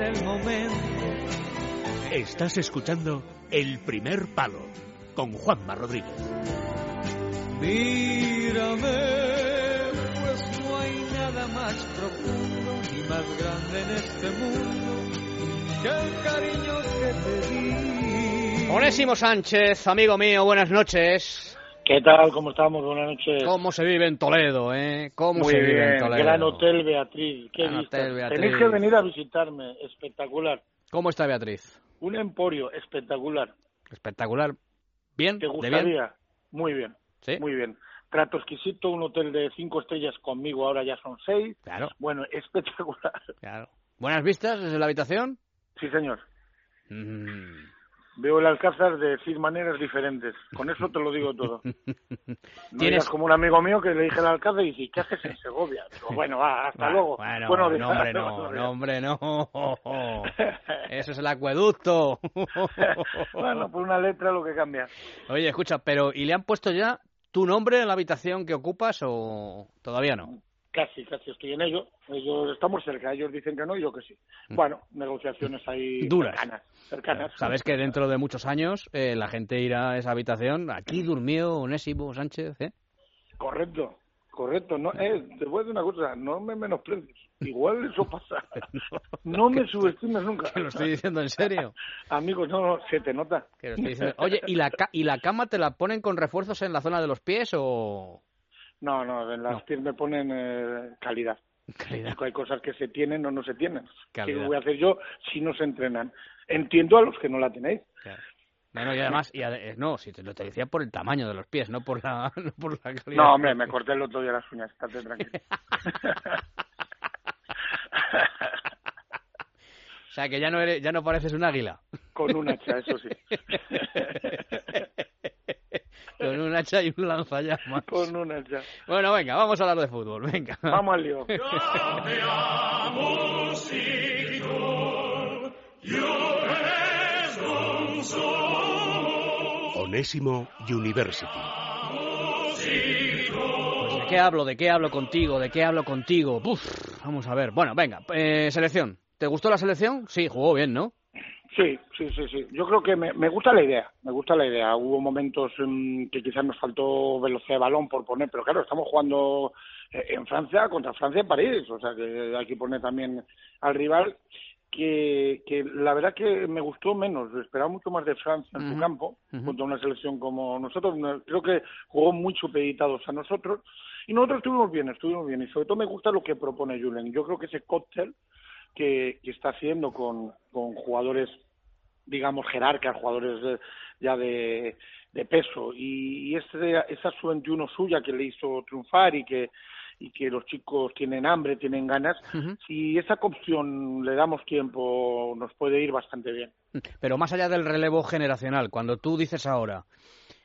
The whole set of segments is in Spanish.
el momento. Estás escuchando El Primer Palo con Juanma Rodríguez. Mírame, pues no hay nada más profundo ni más grande en este mundo que el cariño que te di. Onésimo Sánchez, amigo mío, buenas noches. ¿Qué tal? ¿Cómo estamos? Buenas noches. ¿Cómo se vive en Toledo, eh? ¿Cómo Muy se vive en bien, Toledo? Gran Hotel Beatriz. Qué Gran vista. Hotel Beatriz. Tenéis que venir a visitarme. Espectacular. ¿Cómo está Beatriz? Un emporio espectacular. Espectacular. ¿Bien? ¿Te ¿De bien? gustaría? Muy bien. ¿Sí? Muy bien. Trato exquisito, un hotel de cinco estrellas conmigo, ahora ya son seis. Claro, Bueno, espectacular. claro. ¿Buenas vistas desde la habitación? Sí, señor. Mm. Veo el Alcázar de seis maneras diferentes. Con eso te lo digo todo. No Tienes- como un amigo mío que le dije al Alcázar y dice, ¿qué haces en Segovia? Digo, bueno, va, hasta luego. Bueno, Bueno, no, hombre, no, no, hombre, no. Eso es el acueducto. bueno, por una letra lo que cambia. Oye, escucha, pero ¿y le han puesto ya tu nombre en la habitación que ocupas o todavía no? Casi, casi estoy en ello. Ellos estamos cerca, ellos dicen que no y yo que sí. Bueno, negociaciones ahí Mm. Duras. cercanas. cercanas. Sabes que dentro de muchos años eh, la gente irá a esa habitación. Aquí durmió Onésimo Sánchez, ¿eh? Correcto, correcto. No, eh, te voy a decir una cosa, no me menosprecies. Igual eso pasa. No me subestimes nunca. Que lo estoy diciendo en serio. Amigos, no, no, se te nota. Que lo estoy diciendo. Oye, ¿y la, ca- ¿y la cama te la ponen con refuerzos en la zona de los pies o...? No, no, en las pies me ponen eh, calidad. Calidad. Hay cosas que se tienen o no se tienen. ¿Qué Calidad. voy a hacer yo si no se entrenan? Entiendo a los que no la tenéis. Claro. Bueno, y además, y ade- eh, no, si te lo te decía por el tamaño de los pies, no por la, no por la calidad. No, hombre, me corté el otro día las uñas, estate tranquilo. O sea, que ya no eres, ya no pareces un águila. Con un hacha, eso sí. Con un hacha y un lanzallamas. Con un hacha. Bueno, venga, vamos a hablar de fútbol, venga. Vamos al lío. Onésimo University. Pues, ¿De qué hablo? ¿De qué hablo contigo? ¿De qué hablo contigo? Uf, vamos a ver. Bueno, venga, eh, selección. ¿Te gustó la selección? Sí, jugó bien, ¿no? Sí, sí, sí, sí. Yo creo que me, me gusta la idea, me gusta la idea. Hubo momentos mm, que quizás nos faltó velocidad de balón por poner, pero claro, estamos jugando eh, en Francia contra Francia en París, o sea que hay que poner también al rival que, que la verdad que me gustó menos, esperaba mucho más de Francia en su campo, ujú. contra una selección como nosotros. No- Creo que jugó muy supeditados a nosotros y nosotros estuvimos bien, estuvimos bien y sobre todo me gusta lo que propone Julen. Yo creo que ese cóctel que, que está haciendo con, con jugadores digamos, jerarcas, jugadores de- ya de, de peso. Y, y ese, esa sub-21 suya que le hizo triunfar y que, y que los chicos tienen hambre, tienen ganas, si esa opción le damos tiempo, nos puede ir bastante bien. Pero más allá del relevo generacional, cuando tú dices ahora,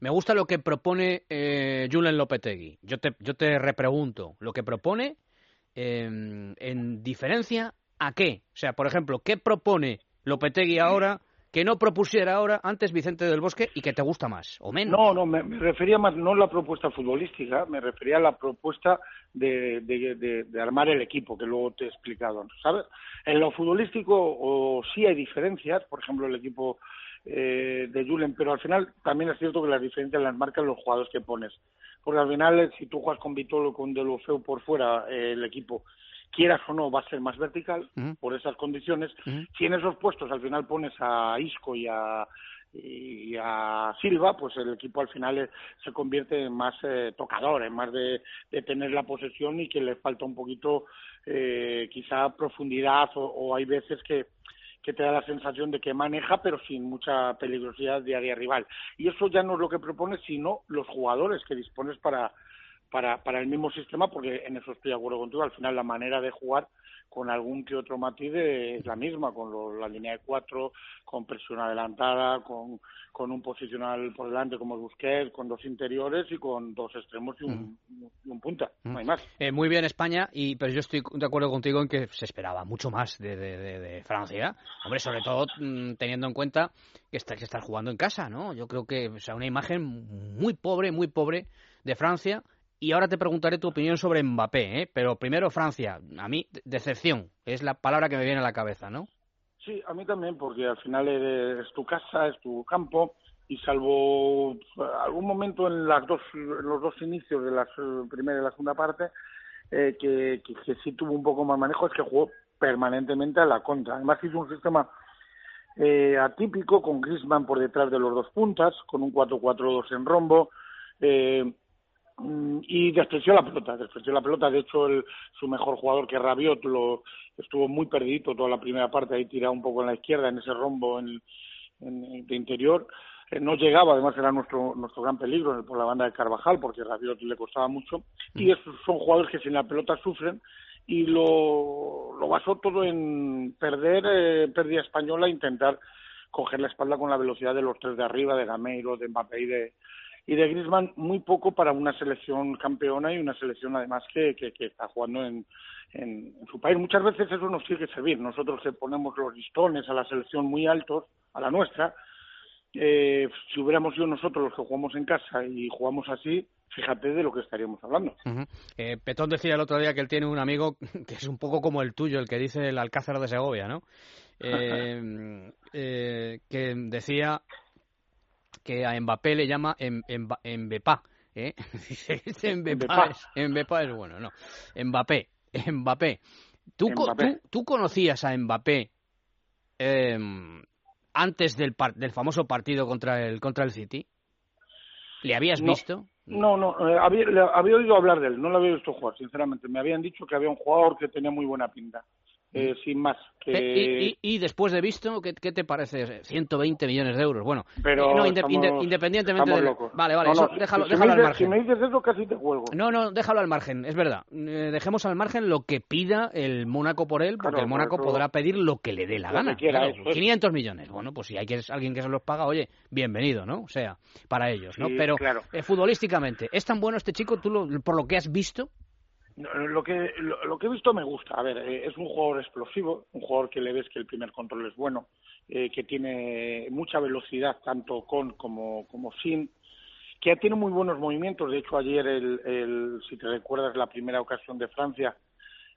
me gusta lo que propone eh, Julen Lopetegui, yo te, yo te repregunto, lo que propone eh, en diferencia a qué? O sea, por ejemplo, ¿qué propone Lopetegui ahora que no propusiera ahora antes Vicente del Bosque y que te gusta más o menos? No, no, me, refería más no a la propuesta futbolística, me refería a la propuesta de, de, armar el equipo, que luego te he explicado, ¿sabes? En lo futbolístico o sí hay diferencias, por ejemplo, el equipo eh, de Julen, pero al final también es cierto que las diferencias las marcan los jugadores que pones. Porque al final, si tú juegas con Vitolo o con Delofeu por fuera, eh, el equipo, quieras o no, va a ser más vertical por esas condiciones. Si en esos puestos al final pones a Isco y a, y a Silva, pues el equipo al final eh, se convierte en más eh, tocador, en más de, de tener la posesión y que le falta un poquito eh, quizá profundidad o, o hay veces que que te da la sensación de que maneja pero sin mucha peligrosidad de área rival. Y eso ya no es lo que propones sino los jugadores que dispones para para, para el mismo sistema, porque en eso estoy de acuerdo contigo, al final la manera de jugar con algún que otro matiz es la misma, con lo- la línea de cuatro, con presión adelantada, con, con un posicional por delante como Busquets, con dos interiores y con dos extremos y un, y un punta, no hay más. Eh, muy bien España, y pero yo estoy de acuerdo contigo en que se esperaba mucho más de, de- de- de Francia. Hombre, sobre todo mm, teniendo en cuenta que está que estar jugando en casa, ¿no? Yo creo que o sea, una imagen muy pobre, muy pobre de Francia. Y ahora te preguntaré tu opinión sobre Mbappé, ¿eh? Pero primero Francia. A mí, de- decepción. Es la palabra que me viene a la cabeza, ¿no? Sí, a mí también, porque al final es tu casa, es tu campo, y salvo algún momento en las dos en los dos inicios de la primera y la segunda parte eh, que, que, sí tuvo un poco más manejo es que jugó permanentemente a la contra además hizo un sistema eh, atípico con Griezmann por detrás de los dos puntas con un 4-4-2 en rombo eh, y despreció la pelota, despreció la pelota. De hecho, el, su mejor jugador, que Rabiot, lo, estuvo muy perdido toda la primera parte, ahí tirado un poco en la izquierda, en ese rombo en, en, de interior no llegaba, además era nuestro nuestro gran peligro por la banda de Carvajal, porque Rabiot le costaba mucho, y mm. esos son jugadores que sin la pelota sufren, y lo, lo basó todo en perder eh, pérdida española intentar coger la espalda con la velocidad de los tres de arriba, de Gameiro, de Mbappé y de, y de Griezmann, muy poco para una selección campeona y una selección además que, que, que está jugando en, en, su país. Muchas veces eso nos tiene que servir. Nosotros ponemos los listones a la selección muy altos, a la nuestra, eh, si hubiéramos sido nosotros los que jugamos en casa y jugamos así, fíjate de lo que estaríamos hablando. eh, Petón decía el otro día que él tiene un amigo que es un poco como el tuyo, el que dice el Alcázar de Segovia, ¿no? Eh, eh, que decía que a Mbappé le llama em, em, Mbepá, ¿eh? Mbepá es, Mbepá es bueno, no. Mbappé, Mbappé. ¿Tú, ¿tú, tú conocías a Mbappé eh, antes del, del famoso partido contra el, contra el City? ¿Le habías visto? No, no, eh, había, había, oído hablar de él, no lo había visto jugar, sinceramente. Me habían dicho que había un jugador que tenía muy buena pinta. Eh, sin más. Eh, y, después de visto, ¿qué, ¿qué, te parece? 120 millones de euros. Bueno, pero no, independientemente de... Vale, vale, déjalo, déjalo al margen. Si me dices eso, casi te juego. No, no, déjalo al margen, es verdad. dejemos al margen lo que pida el Mónaco por él, porque el Mónaco podrá pedir lo que le dé la gana. 500 millones. Bueno, pues si hay que, alguien que se los paga, oye, bienvenido, ¿no? O sea, para ellos, ¿no? pero futbolísticamente, ¿es tan bueno este chico, tú por lo que has visto? Lo que, lo, que he visto me gusta. A ver, eh, es un jugador explosivo, un jugador que le ves que el primer control es bueno, eh, que tiene mucha velocidad tanto con como, como sin, que tiene muy buenos movimientos. De hecho, ayer, el, el, si te recuerdas la primera ocasión de Francia,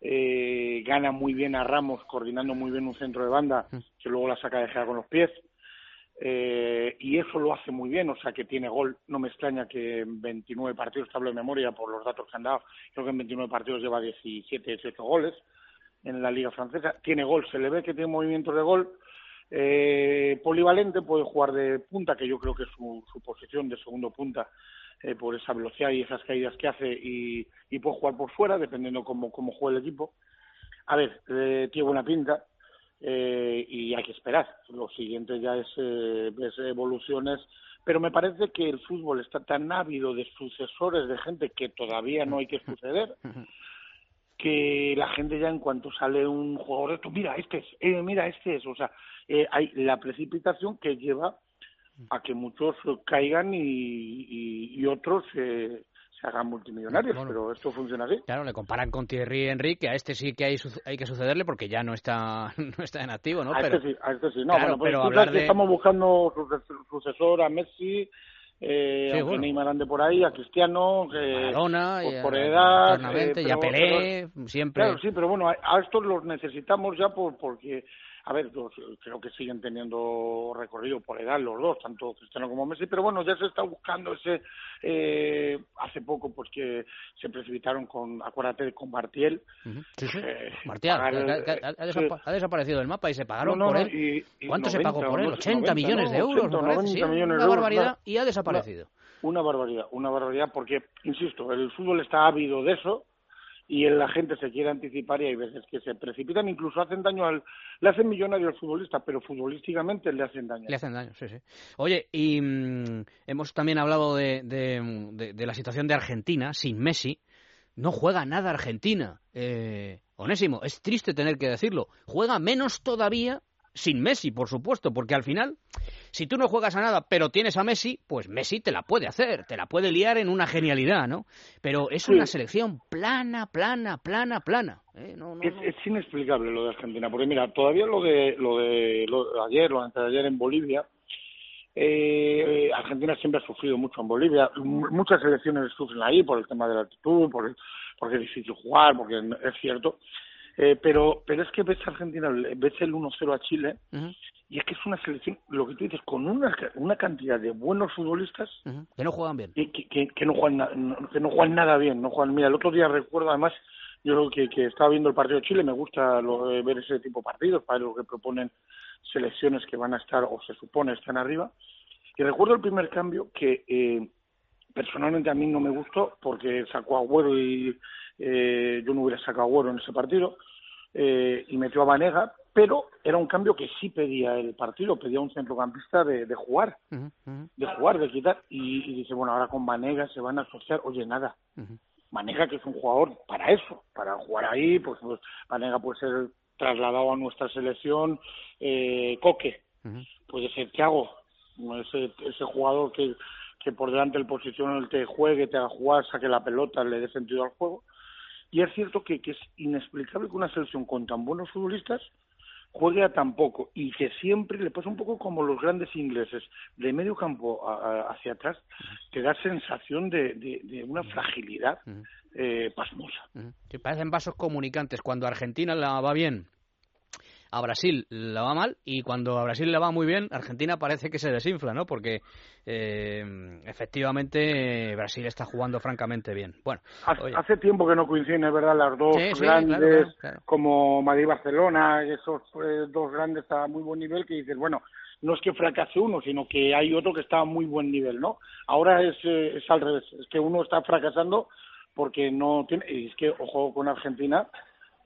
eh, gana muy bien a Ramos, coordinando muy bien un centro de banda, que luego la saca de con los pies eh, y eso lo hace muy bien, o sea que tiene gol. No me extraña que en 29 partidos, te hablo de memoria por los datos que han dado, creo que en 29 partidos lleva 17, 18 goles en la Liga Francesa. Tiene gol, se le ve que tiene movimientos de gol. Eh, polivalente, puede jugar de punta, que yo creo que es su, su posición de segundo punta, eh, por esa velocidad y esas caídas que hace, y, y puede jugar por fuera, dependiendo cómo, cómo juegue el equipo. A ver, eh, tiene buena pinta, eh, y hay que esperar. Lo siguiente ya es, eh, evoluciones, pero me parece que el fútbol está tan ávido de sucesores, de gente que todavía no hay que suceder, que la gente ya en cuanto sale un jugador esto, mira, este es, eh, mira, este es, o sea, eh, hay la precipitación que lleva a que muchos caigan y, y, y otros eh, se hagan multimillonarios, pero esto funciona así. Claro, le comparan con Thierry Henry, que a este sí que hay, hay que sucederle porque ya no está no está en activo, ¿no? A este sí, a este sí. No, bueno, pues pero hablar de... estamos buscando sucesor a Messi, eh, sí, bueno. Neymar ande por ahí, a Cristiano, eh, Maradona, pues, por edad, eh, y a Pelé, siempre. Claro, sí, pero bueno, a, a estos los necesitamos ya por, porque a ver, creo que siguen teniendo recorrido por edad los dos, tanto Cristiano como Messi, pero bueno, ya se está buscando ese, eh, hace poco pues que se precipitaron con, acuérdate, con Martiel. Sí, sí. Eh, Martiel, ha, desaparecido del mapa y se pagaron por él. ¿Cuánto se pagó por él? 80 millones de euros, 80, 90 millones una barbaridad y ha desaparecido. una barbaridad, una barbaridad, porque, insisto, el fútbol está ávido de eso, y la gente se quiere anticipar y hay veces que se precipitan, incluso hacen daño al, le hacen millonario al futbolista, pero futbolísticamente le hacen daño. Le hacen daño, sí, sí. Oye, y mm, hemos también hablado de, de, de, la situación de Argentina sin Messi. No juega nada Argentina. Eh, Onésimo, es triste tener que decirlo. Juega menos todavía sin Messi, por supuesto, porque al final, si tú no juegas a nada, pero tienes a Messi, pues Messi te la puede hacer, te la puede liar en una genialidad, ¿no? Pero es una selección plana, plana, plana, plana. ¿eh? es, inexplicable lo de Argentina, porque mira, todavía lo de lo de, ayer, lo de ayer en Bolivia, eh, Argentina siempre ha sufrido mucho en Bolivia, muchas selecciones sufren ahí por el tema de la altitud, por porque es difícil jugar, porque es cierto Eh, pero, pero es que ves a Argentina, ves el 1-0 a Chile, y es que es una selección, lo que tú dices, con una, una cantidad de buenos futbolistas que no juegan bien. Que, que, que, no juegan que no juegan nada bien. no juegan Mira, el otro día recuerdo además, yo que, que estaba viendo el partido de Chile, me gusta lo, ver ese tipo de partidos, para lo que proponen selecciones que van a estar, o se supone están arriba. Y recuerdo el primer cambio que eh, personalmente a mí no me gustó porque sacó a Agüero y eh, yo no hubiera sacado a Agüero en ese partido eh, y metió a Vanega, pero era un cambio que sí pedía el partido, pedía un centrocampista de, de jugar, de jugar, de quitar, y, dice, bueno, ahora con Vanega se van a asociar, oye, nada, Vanega que es un jugador para eso, para jugar ahí, pues, pues Vanega puede ser trasladado a nuestra selección, eh, Coque, puede ser Thiago, ese, ese jugador que, que por delante del posición el te juegue, te haga jugar, saque la pelota, le dé sentido al juego. Y es cierto que, que es inexplicable que una selección con tan buenos futbolistas juegue a tan poco y que siempre le pasa un poco como los grandes ingleses, de medio campo hacia atrás, que da sensación de, de, una fragilidad eh, pasmosa. Que parecen vasos comunicantes. Cuando Argentina la va bien, a Brasil la va mal y cuando a Brasil le va muy bien, Argentina parece que se desinfla, ¿no? Porque eh, efectivamente Brasil está jugando francamente bien. Bueno, hace, tiempo que no coinciden, es verdad, las dos grandes como Madrid-Barcelona, esos eh, dos grandes a muy buen nivel que dices, bueno, no es que fracase uno, sino que hay otro que está a muy buen nivel, ¿no? Ahora es, eh, es al revés, es que uno está fracasando porque no tiene, y es que, ojo con Argentina,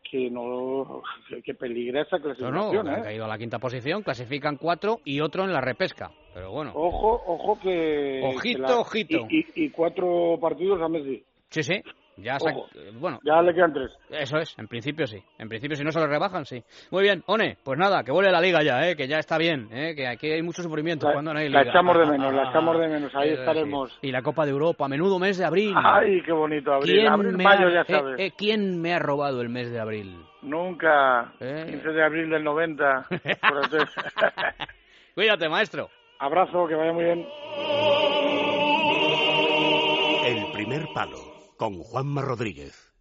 que no que peligra esa clasificación. No, no, ¿eh? ha ido a la quinta posición, clasifican cuatro y otro en la repesca. Pero bueno. Ojo, ojo que. Ojito, ojito. Y, y, cuatro partidos a Messi. Sí, sí. Ya, bueno, ya le quedan tres. Eso es, en principio sí. En principio, si no se lo rebajan, sí. Muy bien, One, pues nada, que vuelve la liga ya, ¿eh? que ya está bien, ¿eh? que aquí hay mucho sufrimiento la, cuando no hay liga. La echamos de menos, la echamos de menos, ahí estaremos. Y la Copa de Europa, menudo mes de abril. Ay, qué bonito, abril. abril mayo, ya sabes. Eh, ¿Quién me ha robado el mes de abril? Nunca. 15 eh. de abril del 90. Cuídate, maestro. Abrazo, que vaya muy bien. El primer palo con Juanma Rodríguez.